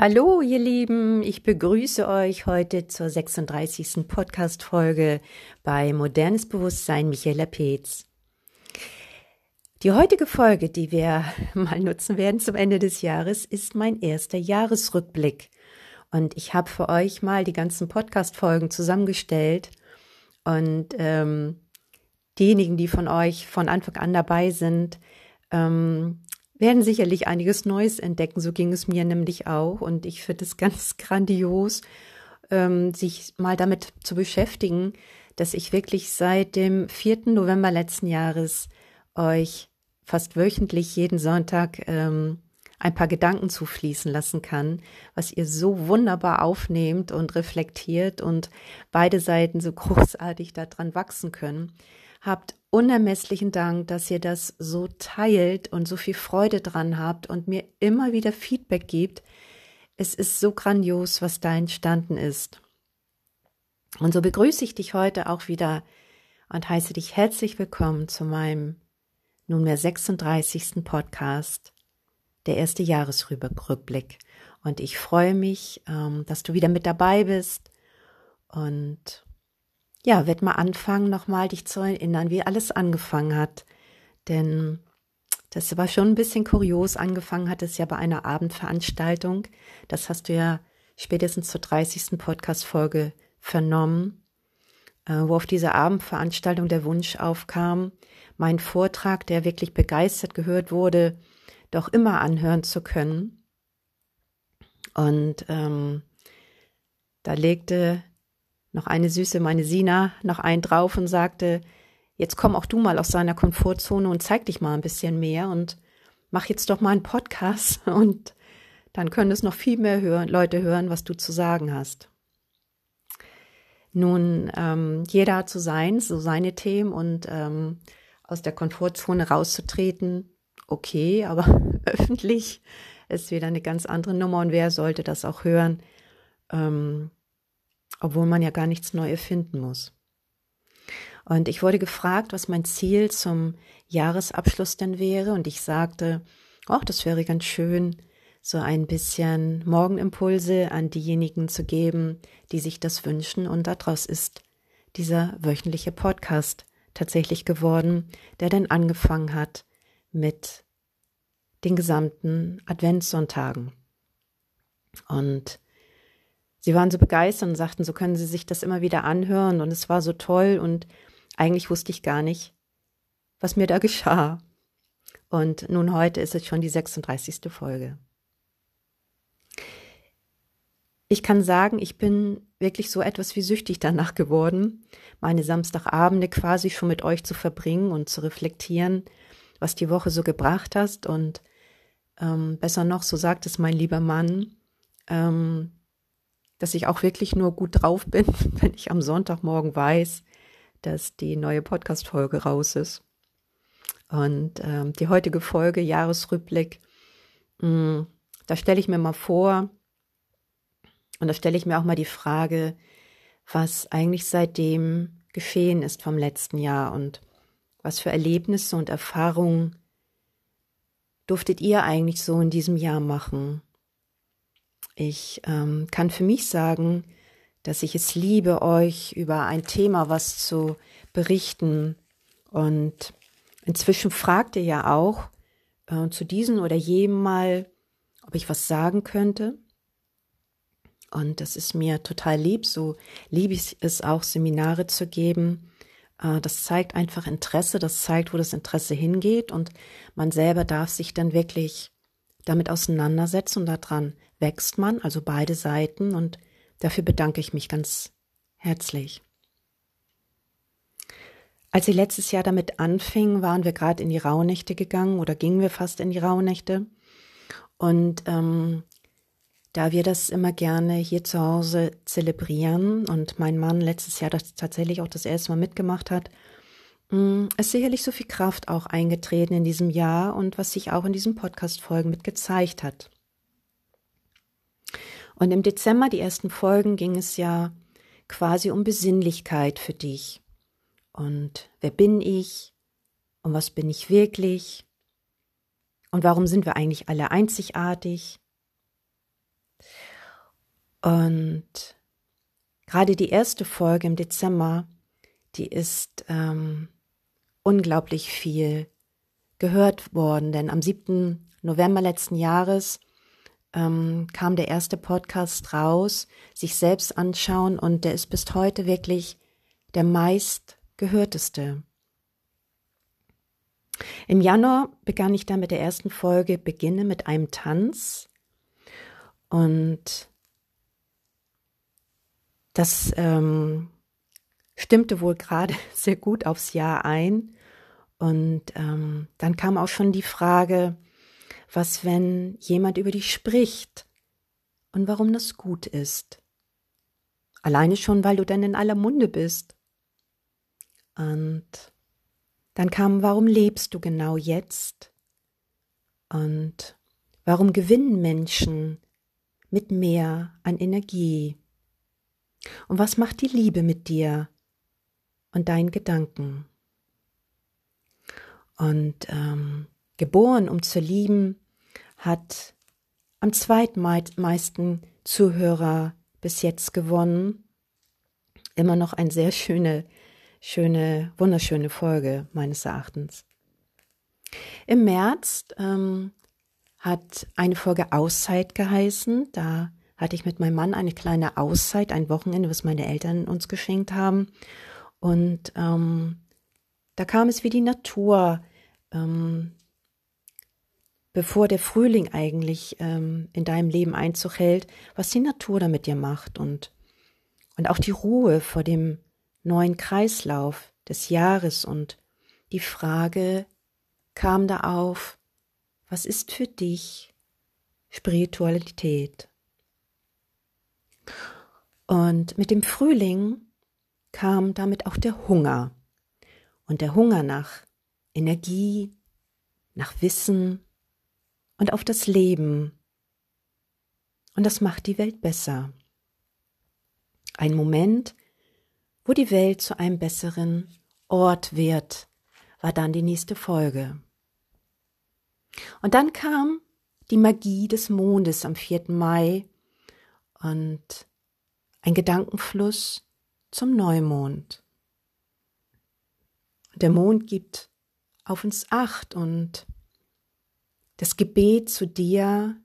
Hallo, ihr Lieben, ich begrüße euch heute zur 36. Podcast-Folge bei Modernes Bewusstsein Michaela Peetz. Die heutige Folge, die wir mal nutzen werden zum Ende des Jahres, ist mein erster Jahresrückblick. Und ich habe für euch mal die ganzen Podcast-Folgen zusammengestellt. Und ähm, diejenigen, die von euch von Anfang an dabei sind, ähm, werden sicherlich einiges Neues entdecken. So ging es mir nämlich auch. Und ich finde es ganz grandios, ähm, sich mal damit zu beschäftigen, dass ich wirklich seit dem 4. November letzten Jahres euch fast wöchentlich jeden Sonntag ähm, ein paar Gedanken zufließen lassen kann, was ihr so wunderbar aufnehmt und reflektiert und beide Seiten so großartig daran wachsen können. Habt unermesslichen Dank, dass ihr das so teilt und so viel Freude dran habt und mir immer wieder Feedback gibt. Es ist so grandios, was da entstanden ist. Und so begrüße ich dich heute auch wieder und heiße dich herzlich willkommen zu meinem nunmehr 36. Podcast, der erste Jahresrückblick. Und ich freue mich, ähm, dass du wieder mit dabei bist und ja, werd mal anfangen, nochmal dich zu erinnern, wie alles angefangen hat. Denn das war schon ein bisschen kurios. Angefangen hat es ja bei einer Abendveranstaltung. Das hast du ja spätestens zur 30. Podcast-Folge vernommen, äh, wo auf dieser Abendveranstaltung der Wunsch aufkam, meinen Vortrag, der wirklich begeistert gehört wurde, doch immer anhören zu können. Und ähm, da legte noch eine Süße, meine Sina, noch einen drauf und sagte, jetzt komm auch du mal aus deiner Komfortzone und zeig dich mal ein bisschen mehr und mach jetzt doch mal einen Podcast und dann können es noch viel mehr hören, Leute hören, was du zu sagen hast. Nun, ähm, jeder hat so sein, so seine Themen und ähm, aus der Komfortzone rauszutreten, okay, aber öffentlich ist wieder eine ganz andere Nummer und wer sollte das auch hören? Ähm, obwohl man ja gar nichts neu erfinden muss. Und ich wurde gefragt, was mein Ziel zum Jahresabschluss denn wäre, und ich sagte, ach, das wäre ganz schön, so ein bisschen Morgenimpulse an diejenigen zu geben, die sich das wünschen, und daraus ist dieser wöchentliche Podcast tatsächlich geworden, der dann angefangen hat mit den gesamten Adventssonntagen. Und sie waren so begeistert und sagten, so können sie sich das immer wieder anhören und es war so toll und eigentlich wusste ich gar nicht, was mir da geschah. Und nun heute ist es schon die 36. Folge. Ich kann sagen, ich bin wirklich so etwas wie süchtig danach geworden, meine Samstagabende quasi schon mit euch zu verbringen und zu reflektieren, was die Woche so gebracht hast. Und ähm, besser noch, so sagt es mein lieber Mann, ähm, dass ich auch wirklich nur gut drauf bin, wenn ich am Sonntagmorgen weiß, dass die neue Podcast-Folge raus ist. Und ähm, die heutige Folge, Jahresrückblick, mh, mm, da stelle ich mir mal vor, und da stelle ich mir auch mal die Frage, was eigentlich seitdem geschehen ist vom letzten Jahr und was für Erlebnisse und Erfahrungen durftet ihr eigentlich so in diesem Jahr machen? Ich ähm, kann für mich sagen, dass ich es liebe, euch über ein Thema was zu berichten. Und inzwischen fragt ihr ja auch äh, zu diesem oder jedem mal, ob ich was sagen könnte. Und das ist mir total lieb. So liebe ich es auch, Seminare zu geben. Äh, das zeigt einfach Interesse, das zeigt, wo das Interesse hingeht. Und man selber darf sich dann wirklich damit auseinandersetzen und daran wächst man, also beide Seiten, und dafür bedanke ich mich ganz herzlich. Als sie letztes Jahr damit anfing, waren wir gerade in die Rauhnächte gegangen oder gingen wir fast in die Rauhnächte. Und ähm, da wir das immer gerne hier zu Hause zelebrieren und mein Mann letztes Jahr das tatsächlich auch das erste Mal mitgemacht hat, mm, ist sicherlich so viel Kraft auch eingetreten in diesem Jahr und was sich auch in diesen Podcast-Folgen mit gezeigt hat. Und im Dezember, die ersten Folgen, ging es ja quasi um Besinnlichkeit für dich. Und wer bin ich? Und was bin ich wirklich? Und warum sind wir eigentlich alle einzigartig? Und gerade die erste Folge im Dezember, die ist ähm, unglaublich viel gehört worden, denn am 7. November letzten Jahres ähm, kam der erste Podcast raus, sich selbst anschauen und der ist bis heute wirklich der meist gehörteste. Im Januar begann ich dann mit der ersten Folge Beginne mit einem Tanz und das ähm, stimmte wohl gerade sehr gut aufs Jahr ein. Und ähm, dann kam auch schon die Frage, was, wenn jemand über dich spricht und warum das gut ist. Alleine schon, weil du dann in aller Munde bist. Und dann kam, warum lebst du genau jetzt? Und warum gewinnen Menschen mit mehr an Energie? Und was macht die Liebe mit dir und deinen Gedanken? Und ähm, geboren, um zu lieben, hat am zweitmeisten Zuhörer bis jetzt gewonnen. Immer noch eine sehr schöne, schöne, wunderschöne Folge meines Erachtens. Im März ähm, hat eine Folge Auszeit geheißen. Da hatte ich mit meinem Mann eine kleine Auszeit, ein Wochenende, was meine Eltern uns geschenkt haben. Und ähm, da kam es wie die Natur ähm, bevor der Frühling eigentlich ähm, in deinem Leben Einzug hält, was die Natur da mit dir macht und, und auch die Ruhe vor dem neuen Kreislauf des Jahres und die Frage kam da auf, was ist für dich Spiritualität? Und mit dem Frühling kam damit auch der Hunger und der Hunger nach Energie, nach Wissen und auf das Leben. Und das macht die Welt besser. Ein Moment, wo die Welt zu einem besseren Ort wird, war dann die nächste Folge. Und dann kam die Magie des Mondes am 4. Mai und ein Gedankenfluss zum Neumond. Der Mond gibt auf uns acht und das Gebet zu dir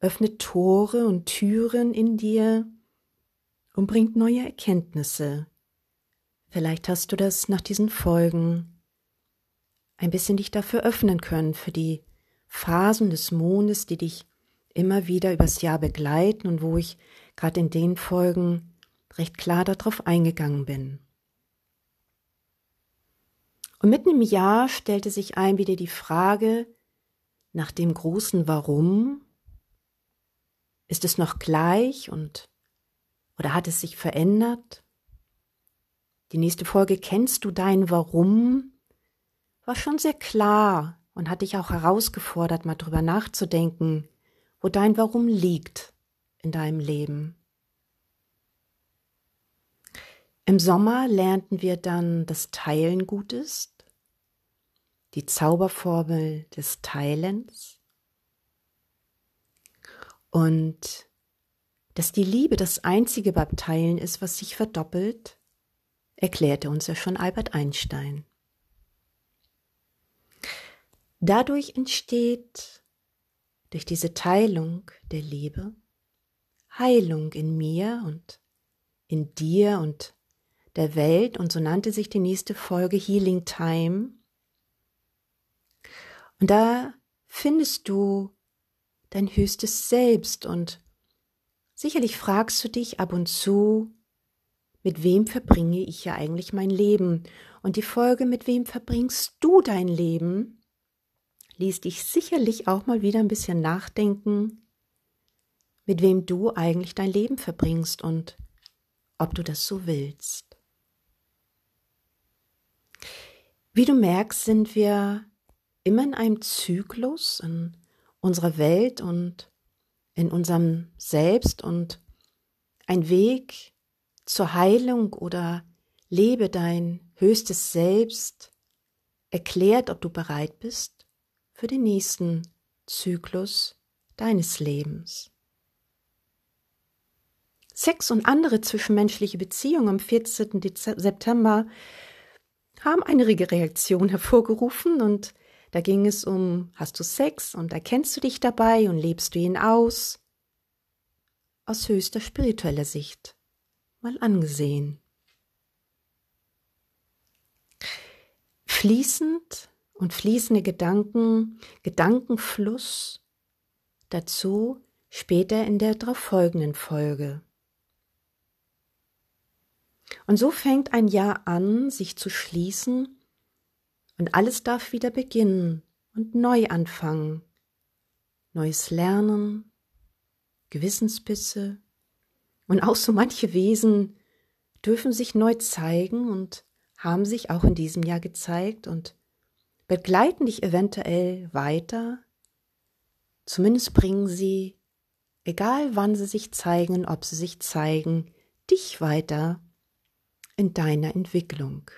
öffnet Tore und Türen in dir und bringt neue Erkenntnisse. Vielleicht hast du das nach diesen Folgen ein bisschen dich dafür öffnen können, für die Phasen des Mondes, die dich immer wieder übers Jahr begleiten und wo ich gerade in den Folgen recht klar darauf eingegangen bin. Und mitten im Jahr stellte sich ein wieder die Frage nach dem großen Warum. Ist es noch gleich und oder hat es sich verändert? Die nächste Folge Kennst du dein Warum? war schon sehr klar und hat dich auch herausgefordert, mal drüber nachzudenken, wo dein Warum liegt in deinem Leben. Im Sommer lernten wir dann das Teilen gut ist, die Zauberformel des Teilens und dass die Liebe das einzige beim Teilen ist, was sich verdoppelt, erklärte uns ja schon Albert Einstein. Dadurch entsteht durch diese Teilung der Liebe Heilung in mir und in dir und der Welt und so nannte sich die nächste Folge Healing Time. Und da findest du dein höchstes Selbst und sicherlich fragst du dich ab und zu, mit wem verbringe ich ja eigentlich mein Leben? Und die Folge, mit wem verbringst du dein Leben, ließ dich sicherlich auch mal wieder ein bisschen nachdenken, mit wem du eigentlich dein Leben verbringst und ob du das so willst. Wie du merkst, sind wir immer in einem Zyklus in unserer Welt und in unserem Selbst und ein Weg zur Heilung oder lebe dein höchstes Selbst erklärt, ob du bereit bist für den nächsten Zyklus deines Lebens. Sex und andere zwischenmenschliche Beziehungen am 14. September haben eine Reaktion hervorgerufen und da ging es um, hast du Sex und erkennst du dich dabei und lebst du ihn aus? Aus höchster spiritueller Sicht mal angesehen. Fließend und fließende Gedanken, Gedankenfluss dazu später in der darauf folgenden Folge. Und so fängt ein Jahr an, sich zu schließen, und alles darf wieder beginnen und neu anfangen. Neues Lernen, Gewissensbisse und auch so manche Wesen dürfen sich neu zeigen und haben sich auch in diesem Jahr gezeigt und begleiten dich eventuell weiter. Zumindest bringen sie, egal wann sie sich zeigen, ob sie sich zeigen, dich weiter in deiner Entwicklung.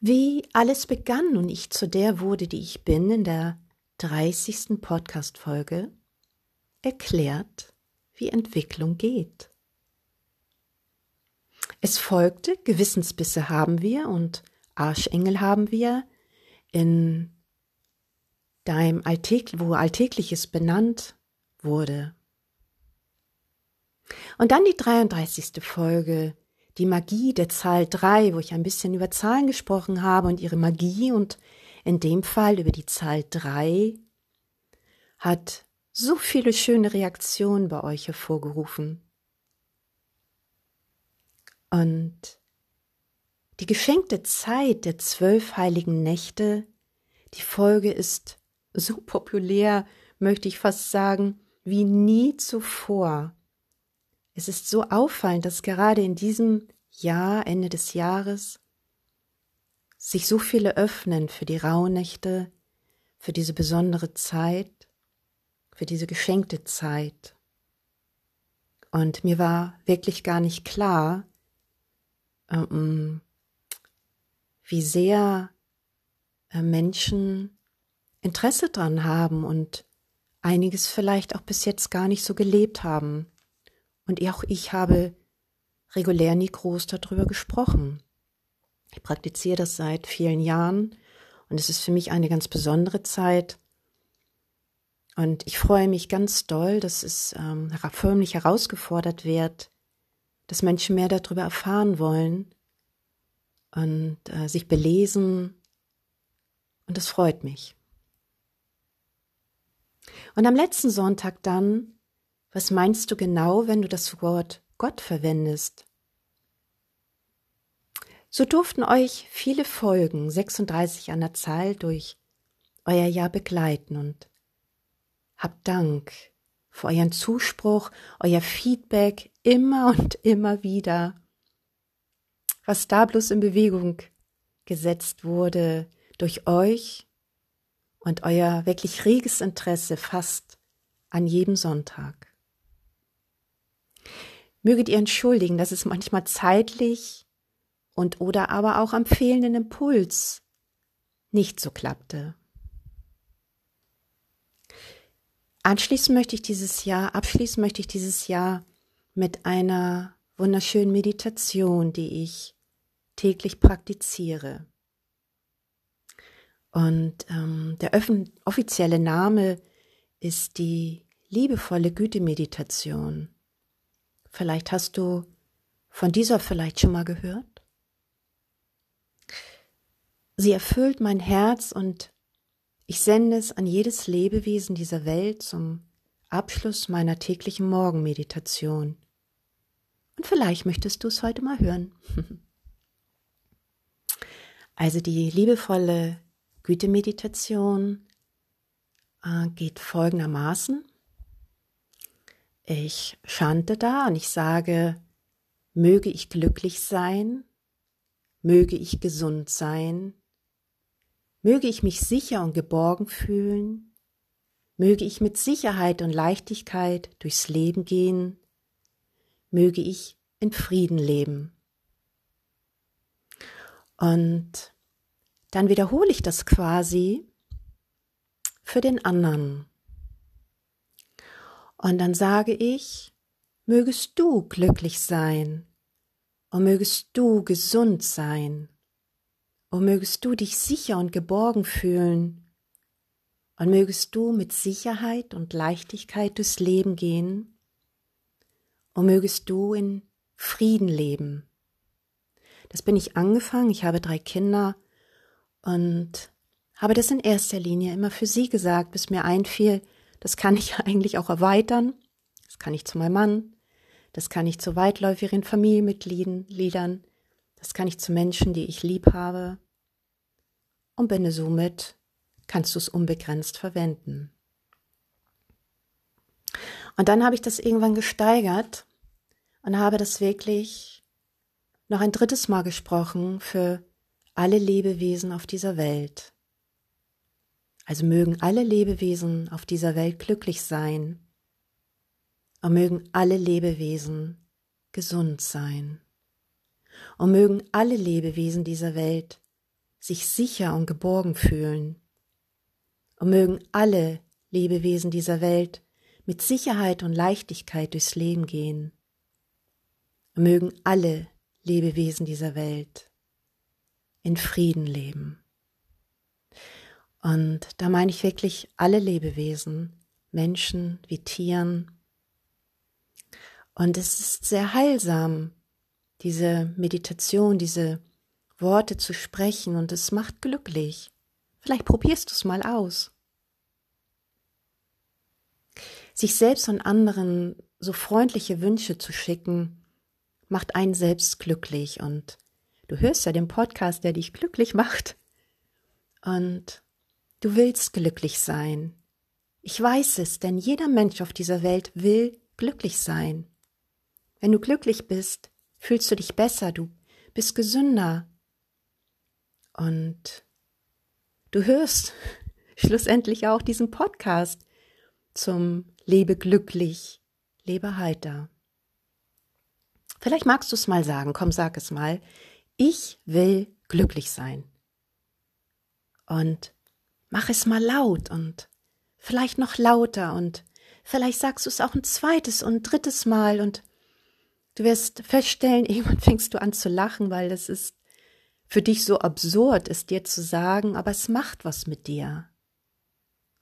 Wie alles begann und ich zu der wurde, die ich bin, in der 30. Podcast-Folge, erklärt, wie Entwicklung geht. Es folgte, Gewissensbisse haben wir und Arschengel haben wir in deinem Alltäg wo Alltägliches benannt wurde. Und dann die 33. Folge, die Magie der Zahl 3, wo ich ein bisschen über Zahlen gesprochen habe und ihre Magie und in dem Fall über die Zahl 3 hat so viele schöne Reaktionen bei euch hervorgerufen. Und die geschenkte Zeit der zwölf heiligen Nächte, die Folge ist so populär, möchte ich fast sagen, wie nie zuvor. Es ist so auffallend, dass gerade in diesem Jahr, Ende des Jahres, sich so viele öffnen für die Rauhnächte, für diese besondere Zeit, für diese geschenkte Zeit. Und mir war wirklich gar nicht klar, ähm, wie sehr äh, Menschen Interesse dran haben und einiges vielleicht auch bis jetzt gar nicht so gelebt haben. Und auch ich habe regulär nie groß darüber gesprochen. Ich praktiziere das seit vielen Jahren und es ist für mich eine ganz besondere Zeit. Und ich freue mich ganz doll, dass es ähm, förmlich herausgefordert wird, dass Menschen mehr darüber erfahren wollen und äh, sich belesen. Und das freut mich. Und am letzten Sonntag dann was meinst du genau, wenn du das Wort Gott verwendest? So durften euch viele Folgen, 36 an der Zahl, durch euer Jahr begleiten und habt Dank für euren Zuspruch, euer Feedback immer und immer wieder. Was da bloß in Bewegung gesetzt wurde durch euch und euer wirklich reges Interesse fast an jedem Sonntag. Möget ihr entschuldigen, dass es manchmal zeitlich und oder aber auch am fehlenden Impuls nicht so klappte. Anschließen möchte ich dieses Jahr, abschließen möchte ich dieses Jahr mit einer wunderschönen Meditation, die ich täglich praktiziere. Und ähm, der offizielle Name ist die liebevolle Gütemeditation. Vielleicht hast du von dieser vielleicht schon mal gehört. Sie erfüllt mein Herz und ich sende es an jedes Lebewesen dieser Welt zum Abschluss meiner täglichen Morgenmeditation. Und vielleicht möchtest du es heute mal hören. also die liebevolle Gütemeditation äh, geht folgendermaßen. Ich schante da und ich sage, möge ich glücklich sein, möge ich gesund sein, möge ich mich sicher und geborgen fühlen, möge ich mit Sicherheit und Leichtigkeit durchs Leben gehen, möge ich in Frieden leben. Und dann wiederhole ich das quasi für den anderen. Und dann sage ich, mögest du glücklich sein und mögest du gesund sein und mögest du dich sicher und geborgen fühlen und mögest du mit Sicherheit und Leichtigkeit durchs Leben gehen und mögest du in Frieden leben. Das bin ich angefangen, ich habe drei Kinder und habe das in erster Linie immer für sie gesagt, bis mir einfiel, das kann ich eigentlich auch erweitern, das kann ich zu meinem Mann, das kann ich zu weitläufigen Familienmitgliedern, das kann ich zu Menschen, die ich lieb habe. Und bin somit kannst du es unbegrenzt verwenden. Und dann habe ich das irgendwann gesteigert und habe das wirklich noch ein drittes Mal gesprochen für alle Lebewesen auf dieser Welt. Also mögen alle Lebewesen auf dieser Welt glücklich sein und mögen alle Lebewesen gesund sein. Und mögen alle Lebewesen dieser Welt sich sicher und geborgen fühlen. Und mögen alle Lebewesen dieser Welt mit Sicherheit und Leichtigkeit durchs Leben gehen. Und mögen alle Lebewesen dieser Welt in Frieden leben. Und da meine ich wirklich alle Lebewesen, Menschen wie Tieren, und es ist sehr heilsam, diese Meditation, diese Worte zu sprechen und es macht glücklich. Vielleicht probierst du es mal aus. Sich selbst und anderen so freundliche Wünsche zu schicken, macht einen selbst glücklich und du hörst ja den Podcast, der dich glücklich macht. Und du willst glücklich sein. Ich weiß es, denn jeder Mensch auf dieser Welt will glücklich sein. Wenn du glücklich bist, fühlst du dich besser, du bist gesünder. Und du hörst schlussendlich auch diesen Podcast zum Lebe glücklich, lebe heiter. Vielleicht magst du es mal sagen, komm, sag es mal. Ich will glücklich sein. Und mach es mal laut und vielleicht noch lauter und vielleicht sagst du es auch ein zweites und drittes Mal und Du wirst feststellen, irgendwann fängst du an zu lachen, weil es ist für dich so absurd, es dir zu sagen, aber es macht was mit dir.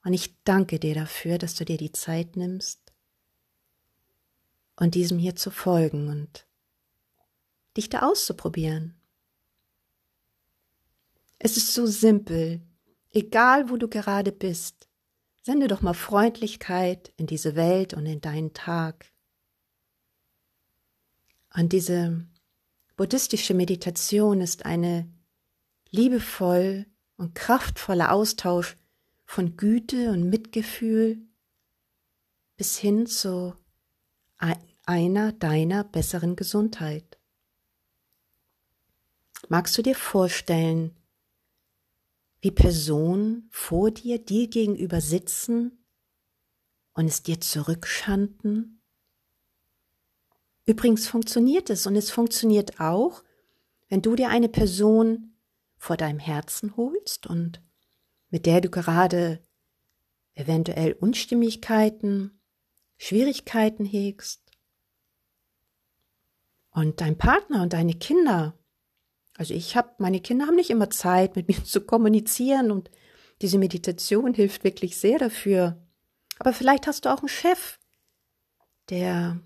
Und ich danke dir dafür, dass du dir die Zeit nimmst und diesem hier zu folgen und dich da auszuprobieren. Es ist so simpel, egal wo du gerade bist, sende doch mal Freundlichkeit in diese Welt und in deinen Tag. Und diese buddhistische Meditation ist eine liebevoll und kraftvoller Austausch von Güte und Mitgefühl bis hin zu einer deiner besseren Gesundheit. Magst du dir vorstellen, wie Personen vor dir dir gegenüber sitzen und es dir zurückschanden Übrigens funktioniert es und es funktioniert auch, wenn du dir eine Person vor deinem Herzen holst und mit der du gerade eventuell Unstimmigkeiten, Schwierigkeiten hegst. Und dein Partner und deine Kinder, also ich habe, meine Kinder haben nicht immer Zeit, mit mir zu kommunizieren und diese Meditation hilft wirklich sehr dafür. Aber vielleicht hast du auch einen Chef, der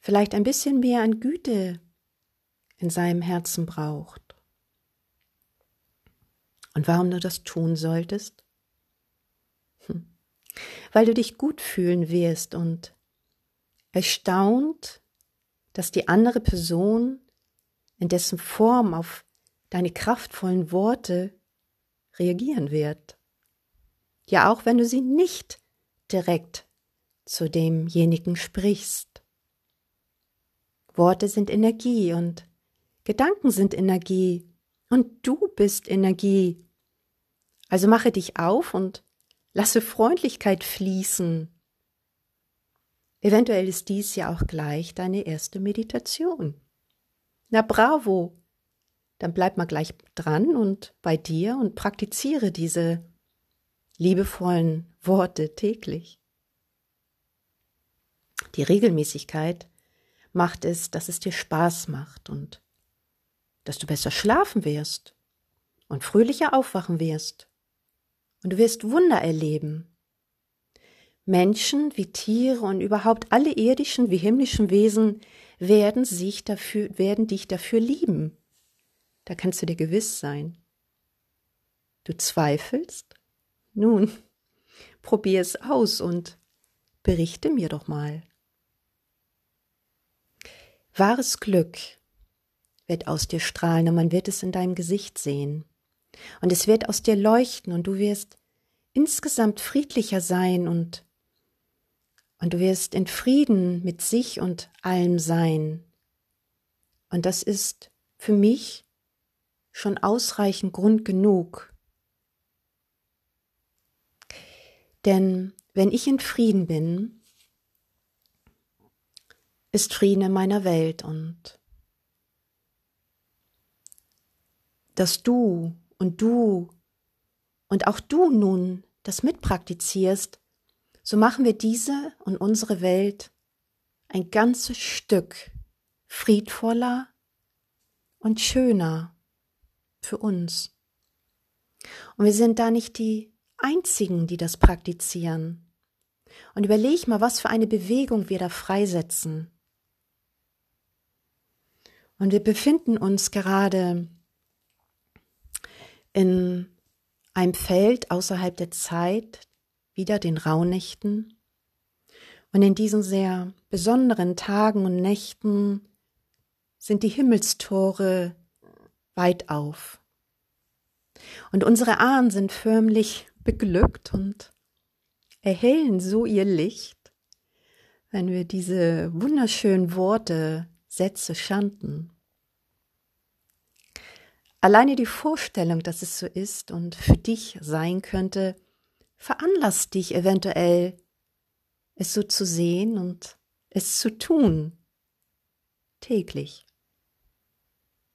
vielleicht ein bisschen mehr an Güte in seinem Herzen braucht. Und warum du das tun solltest? Hm. Weil du dich gut fühlen wirst und erstaunt, dass die andere Person in dessen Form auf deine kraftvollen Worte reagieren wird. Ja, auch wenn du sie nicht direkt zu demjenigen sprichst. Worte sind Energie und Gedanken sind Energie und du bist Energie. Also mache dich auf und lasse Freundlichkeit fließen. Eventuell ist dies ja auch gleich deine erste Meditation. Na bravo! Dann bleib mal gleich dran und bei dir und praktiziere diese liebevollen Worte täglich. Die Regelmäßigkeit macht es, dass es dir Spaß macht und dass du besser schlafen wirst und fröhlicher aufwachen wirst. Und du wirst Wunder erleben. Menschen wie Tiere und überhaupt alle irdischen wie himmlischen Wesen werden sich dafür, werden dich dafür lieben. Da kannst du dir gewiss sein. Du zweifelst? Nun, probier es aus und berichte mir doch mal. Wahres Glück wird aus dir strahlen und man wird es in deinem Gesicht sehen. Und es wird aus dir leuchten und du wirst insgesamt friedlicher sein und und du wirst in Frieden mit sich und allem sein. Und das ist für mich schon ausreichend Grund genug. Denn wenn ich in Frieden bin, ist Frieden in meiner Welt und dass du und du und auch du nun das mitpraktizierst, so machen wir diese und unsere Welt ein ganzes Stück friedvoller und schöner für uns. Und wir sind da nicht die Einzigen, die das praktizieren. Und überleg mal, was für eine Bewegung wir da freisetzen. Und wir befinden uns gerade in einem Feld außerhalb der Zeit, wieder den Rauhnächten. Und in diesen sehr besonderen Tagen und Nächten sind die Himmelstore weit auf. Und unsere Ahnen sind förmlich beglückt und erhellen so ihr Licht, wenn wir diese wunderschönen Worte, Sätze chanten. Alleine die Vorstellung, dass es so ist und für dich sein könnte, veranlasst dich eventuell, es so zu sehen und es zu tun. Täglich.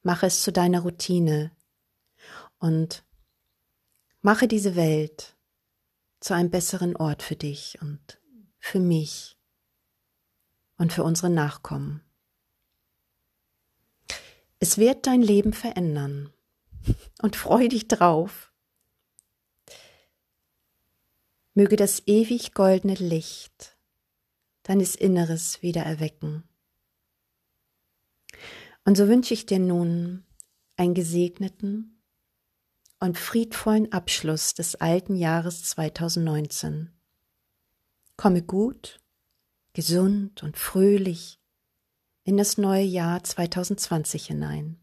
Mache es zu deiner Routine und mache diese Welt zu einem besseren Ort für dich und für mich und für unsere Nachkommen. Es wird dein Leben verändern und freu dich drauf. Möge das ewig goldene Licht deines Inneres wieder erwecken. Und so wünsche ich dir nun einen gesegneten und friedvollen Abschluss des alten Jahres 2019. Komme gut, gesund und fröhlich in das neue Jahr 2020 hinein.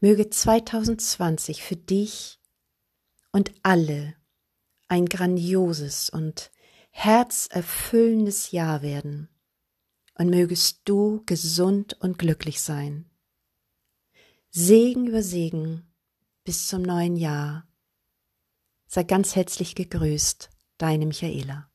Möge 2020 für dich und alle ein grandioses und herzerfüllendes Jahr werden. Und mögest du gesund und glücklich sein. Segen über Segen bis zum neuen Jahr. Sei ganz herzlich gegrüßt, deine Michaela.